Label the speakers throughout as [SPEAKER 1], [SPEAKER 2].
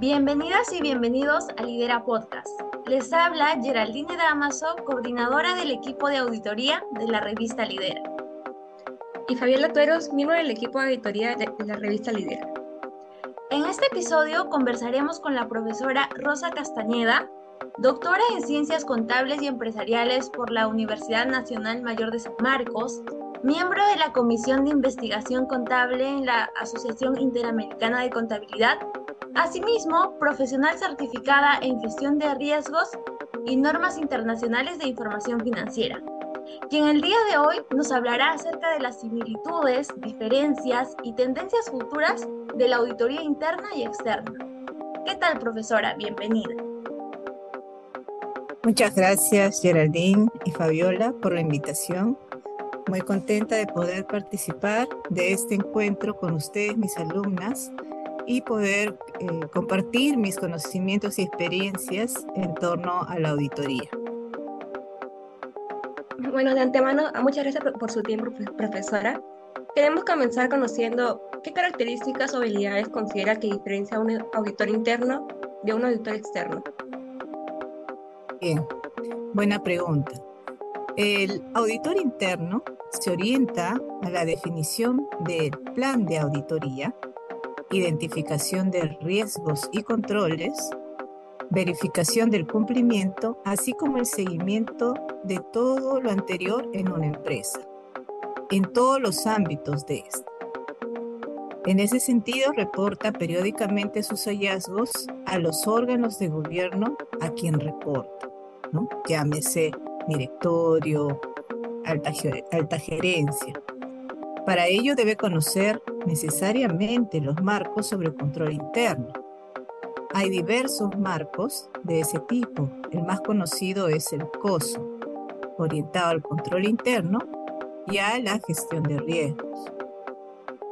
[SPEAKER 1] Bienvenidas y bienvenidos a Lidera Podcast. Les habla Geraldine Damaso, coordinadora del equipo de auditoría de la revista Lidera.
[SPEAKER 2] Y Fabiola Tueros, miembro del equipo de auditoría de la revista Lidera.
[SPEAKER 1] En este episodio conversaremos con la profesora Rosa Castañeda, doctora en Ciencias Contables y Empresariales por la Universidad Nacional Mayor de San Marcos, miembro de la Comisión de Investigación Contable en la Asociación Interamericana de Contabilidad Asimismo, profesional certificada en gestión de riesgos y normas internacionales de información financiera, quien el día de hoy nos hablará acerca de las similitudes, diferencias y tendencias futuras de la auditoría interna y externa. ¿Qué tal, profesora? Bienvenida.
[SPEAKER 3] Muchas gracias, Geraldine y Fabiola, por la invitación. Muy contenta de poder participar de este encuentro con ustedes, mis alumnas, y poder eh, compartir mis conocimientos y experiencias en torno a la auditoría.
[SPEAKER 2] Bueno, de antemano, muchas gracias por su tiempo, profesora. Queremos comenzar conociendo qué características o habilidades considera que diferencia a un auditor interno de un auditor externo.
[SPEAKER 3] Bien, buena pregunta. El auditor interno se orienta a la definición del plan de auditoría identificación de riesgos y controles, verificación del cumplimiento, así como el seguimiento de todo lo anterior en una empresa, en todos los ámbitos de esta. En ese sentido, reporta periódicamente sus hallazgos a los órganos de gobierno a quien reporta, llámese directorio, alta, alta gerencia. Para ello debe conocer necesariamente los marcos sobre control interno. Hay diversos marcos de ese tipo. El más conocido es el COSO, orientado al control interno y a la gestión de riesgos.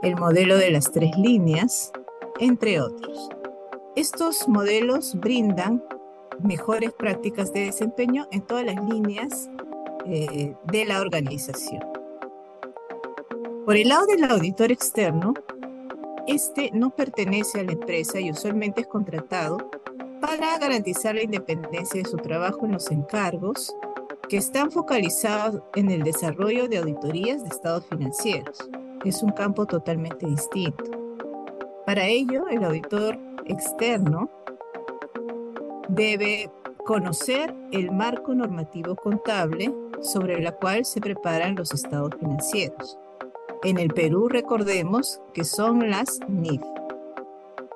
[SPEAKER 3] El modelo de las tres líneas, entre otros. Estos modelos brindan mejores prácticas de desempeño en todas las líneas eh, de la organización. Por el lado del auditor externo, este no pertenece a la empresa y usualmente es contratado para garantizar la independencia de su trabajo en los encargos que están focalizados en el desarrollo de auditorías de estados financieros. Es un campo totalmente distinto. Para ello, el auditor externo debe conocer el marco normativo contable sobre el cual se preparan los estados financieros en el Perú, recordemos que son las NIF.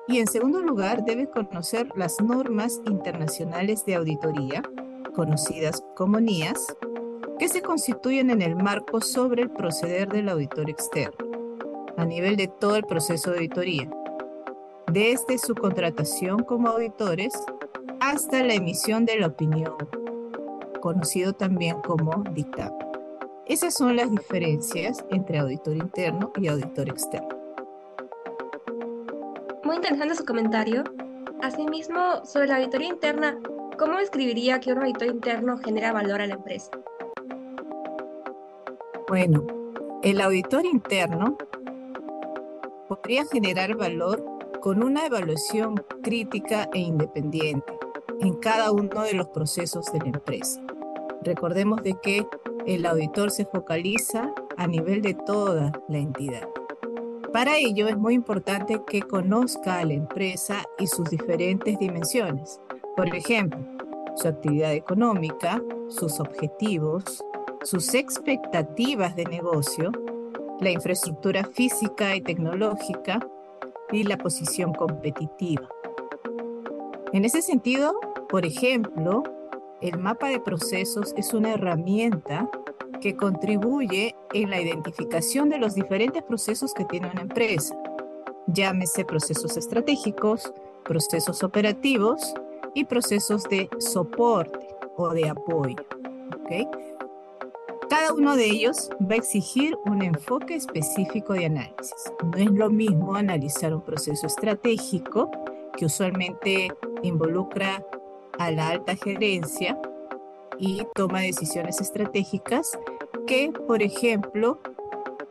[SPEAKER 3] Y en segundo lugar, debe conocer las normas internacionales de auditoría, conocidas como NIAS, que se constituyen en el marco sobre el proceder del auditor externo, a nivel de todo el proceso de auditoría, desde su contratación como auditores hasta la emisión de la opinión, conocido también como dictamen. Esas son las diferencias entre auditor interno y auditor externo.
[SPEAKER 2] Muy interesante su comentario. Asimismo, sobre la auditoría interna, ¿cómo describiría que un auditor interno genera valor a la empresa?
[SPEAKER 3] Bueno, el auditor interno podría generar valor con una evaluación crítica e independiente en cada uno de los procesos de la empresa. Recordemos de que el auditor se focaliza a nivel de toda la entidad. Para ello es muy importante que conozca a la empresa y sus diferentes dimensiones. Por ejemplo, su actividad económica, sus objetivos, sus expectativas de negocio, la infraestructura física y tecnológica y la posición competitiva. En ese sentido, por ejemplo, el mapa de procesos es una herramienta que contribuye en la identificación de los diferentes procesos que tiene una empresa. Llámese procesos estratégicos, procesos operativos y procesos de soporte o de apoyo. Cada uno de ellos va a exigir un enfoque específico de análisis. No es lo mismo analizar un proceso estratégico que usualmente involucra a la alta gerencia y toma decisiones estratégicas que, por ejemplo,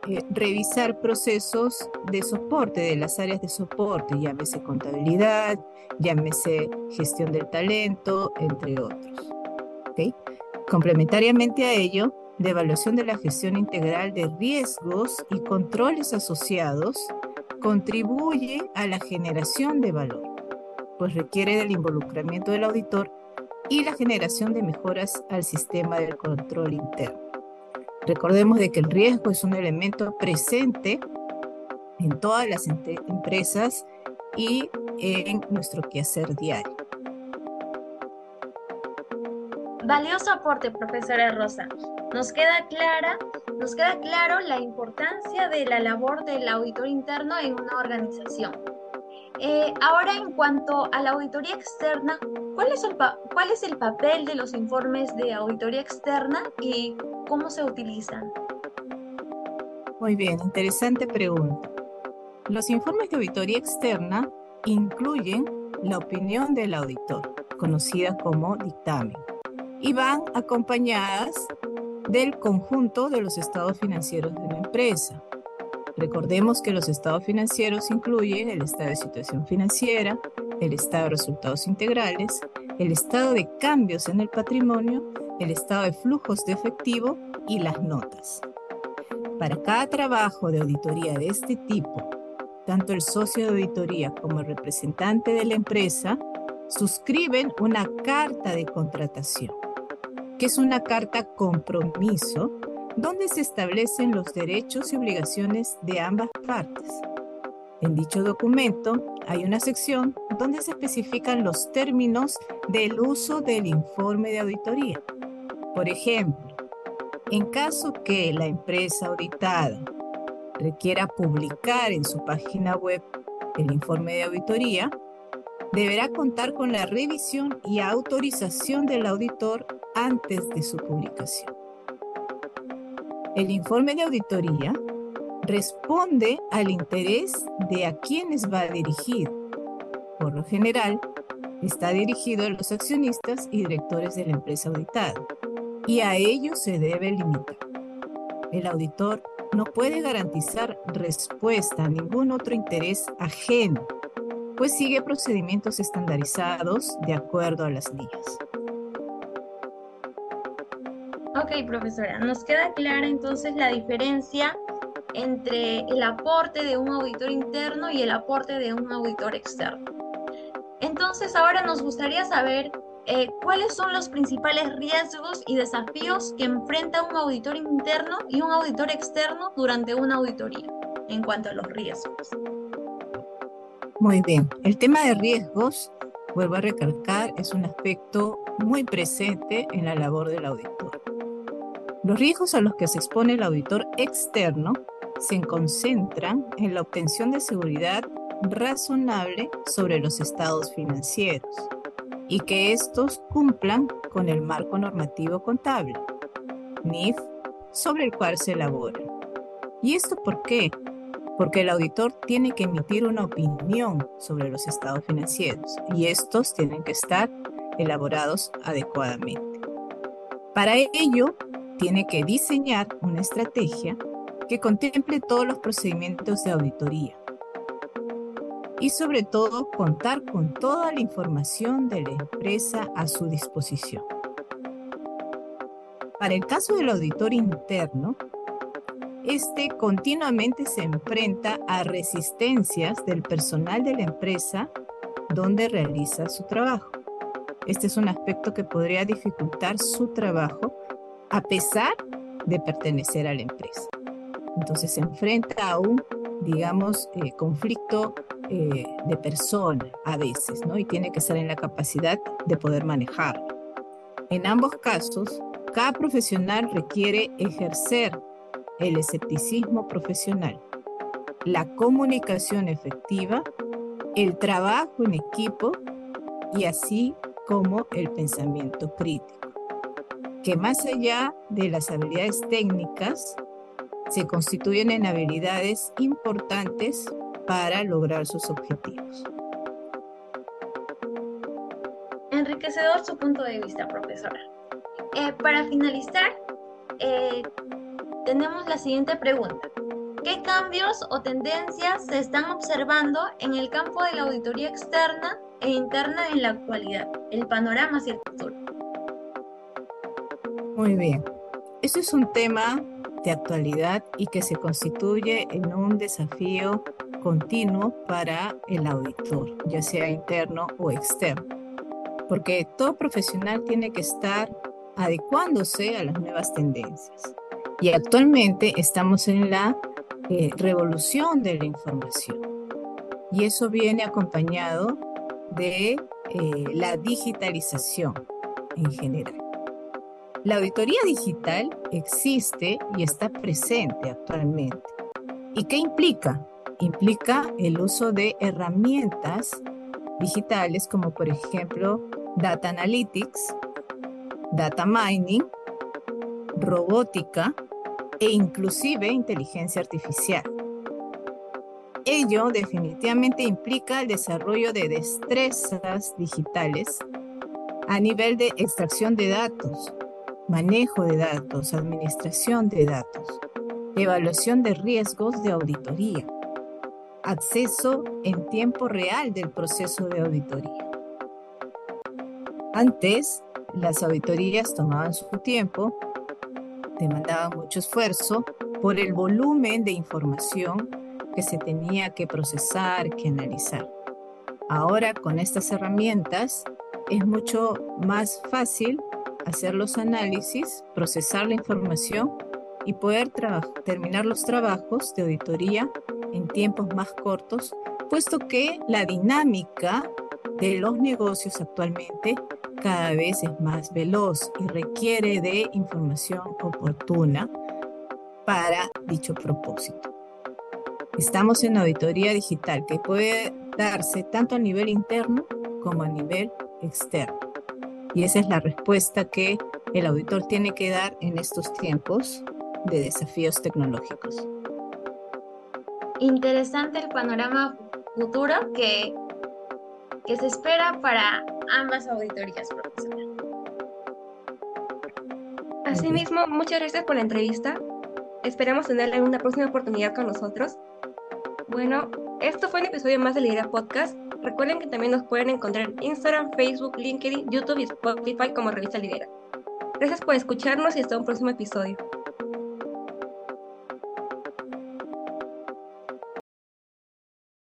[SPEAKER 3] eh, revisar procesos de soporte, de las áreas de soporte, llámese contabilidad, llámese gestión del talento, entre otros. Complementariamente a ello, la evaluación de la gestión integral de riesgos y controles asociados contribuye a la generación de valor, pues requiere del involucramiento del auditor y la generación de mejoras al sistema del control interno. Recordemos de que el riesgo es un elemento presente en todas las empresas y en nuestro quehacer diario.
[SPEAKER 1] Valioso aporte, profesora Rosa. Nos queda clara, nos queda claro la importancia de la labor del auditor interno en una organización. Eh, ahora, en cuanto a la auditoría externa, ¿cuál es, el ¿cuál es el papel de los informes de auditoría externa y cómo se utilizan?
[SPEAKER 3] Muy bien, interesante pregunta. Los informes de auditoría externa incluyen la opinión del auditor, conocida como dictamen y van acompañadas del conjunto de los estados financieros de la empresa. Recordemos que los estados financieros incluyen el estado de situación financiera, el estado de resultados integrales, el estado de cambios en el patrimonio, el estado de flujos de efectivo y las notas. Para cada trabajo de auditoría de este tipo, tanto el socio de auditoría como el representante de la empresa suscriben una carta de contratación que es una carta compromiso donde se establecen los derechos y obligaciones de ambas partes. En dicho documento hay una sección donde se especifican los términos del uso del informe de auditoría. Por ejemplo, en caso que la empresa auditada requiera publicar en su página web el informe de auditoría, deberá contar con la revisión y autorización del auditor antes de su publicación. El informe de auditoría responde al interés de a quienes va dirigido. Por lo general, está dirigido a los accionistas y directores de la empresa auditada, y a ellos se debe limitar. El auditor no puede garantizar respuesta a ningún otro interés ajeno, pues sigue procedimientos estandarizados de acuerdo a las líneas.
[SPEAKER 1] Ok, profesora, nos queda clara entonces la diferencia entre el aporte de un auditor interno y el aporte de un auditor externo. Entonces, ahora nos gustaría saber eh, cuáles son los principales riesgos y desafíos que enfrenta un auditor interno y un auditor externo durante una auditoría en cuanto a los riesgos.
[SPEAKER 3] Muy bien, el tema de riesgos, vuelvo a recalcar, es un aspecto muy presente en la labor del auditor. Los riesgos a los que se expone el auditor externo se concentran en la obtención de seguridad razonable sobre los estados financieros y que estos cumplan con el marco normativo contable, NIF, sobre el cual se elabora. ¿Y esto por qué? Porque el auditor tiene que emitir una opinión sobre los estados financieros y estos tienen que estar elaborados adecuadamente. Para ello, tiene que diseñar una estrategia que contemple todos los procedimientos de auditoría y sobre todo contar con toda la información de la empresa a su disposición. Para el caso del auditor interno, este continuamente se enfrenta a resistencias del personal de la empresa donde realiza su trabajo. Este es un aspecto que podría dificultar su trabajo a pesar de pertenecer a la empresa. Entonces se enfrenta a un, digamos, eh, conflicto eh, de persona a veces, ¿no? Y tiene que estar en la capacidad de poder manejarlo. En ambos casos, cada profesional requiere ejercer el escepticismo profesional, la comunicación efectiva, el trabajo en equipo y así como el pensamiento crítico que más allá de las habilidades técnicas, se constituyen en habilidades importantes para lograr sus objetivos.
[SPEAKER 1] Enriquecedor su punto de vista, profesora. Eh, para finalizar, eh, tenemos la siguiente pregunta. ¿Qué cambios o tendencias se están observando en el campo de la auditoría externa e interna en la actualidad? El panorama hacia el futuro.
[SPEAKER 3] Muy bien. Este es un tema de actualidad y que se constituye en un desafío continuo para el auditor, ya sea interno o externo, porque todo profesional tiene que estar adecuándose a las nuevas tendencias. Y actualmente estamos en la eh, revolución de la información. Y eso viene acompañado de eh, la digitalización en general. La auditoría digital existe y está presente actualmente. ¿Y qué implica? Implica el uso de herramientas digitales como por ejemplo Data Analytics, Data Mining, robótica e inclusive inteligencia artificial. Ello definitivamente implica el desarrollo de destrezas digitales a nivel de extracción de datos, manejo de datos, administración de datos, evaluación de riesgos de auditoría, acceso en tiempo real del proceso de auditoría. Antes, las auditorías tomaban su tiempo, demandaban mucho esfuerzo por el volumen de información que se tenía que procesar, que analizar. Ahora con estas herramientas es mucho más fácil hacer los análisis, procesar la información y poder terminar los trabajos de auditoría en tiempos más cortos, puesto que la dinámica de los negocios actualmente cada vez es más veloz y requiere de información oportuna para dicho propósito. Estamos en auditoría digital que puede darse tanto a nivel interno como a nivel externo. Y esa es la respuesta que el auditor tiene que dar en estos tiempos de desafíos tecnológicos.
[SPEAKER 1] Interesante el panorama futuro que, que se espera para ambas auditorías, profesora.
[SPEAKER 2] Asimismo, muchas gracias por la entrevista. Esperamos tenerla una próxima oportunidad con nosotros. Bueno, esto fue un episodio más de Lidera Podcast. Recuerden que también nos pueden encontrar en Instagram, Facebook, LinkedIn, YouTube y Spotify como Revista Lidera. Gracias por escucharnos y hasta un próximo episodio.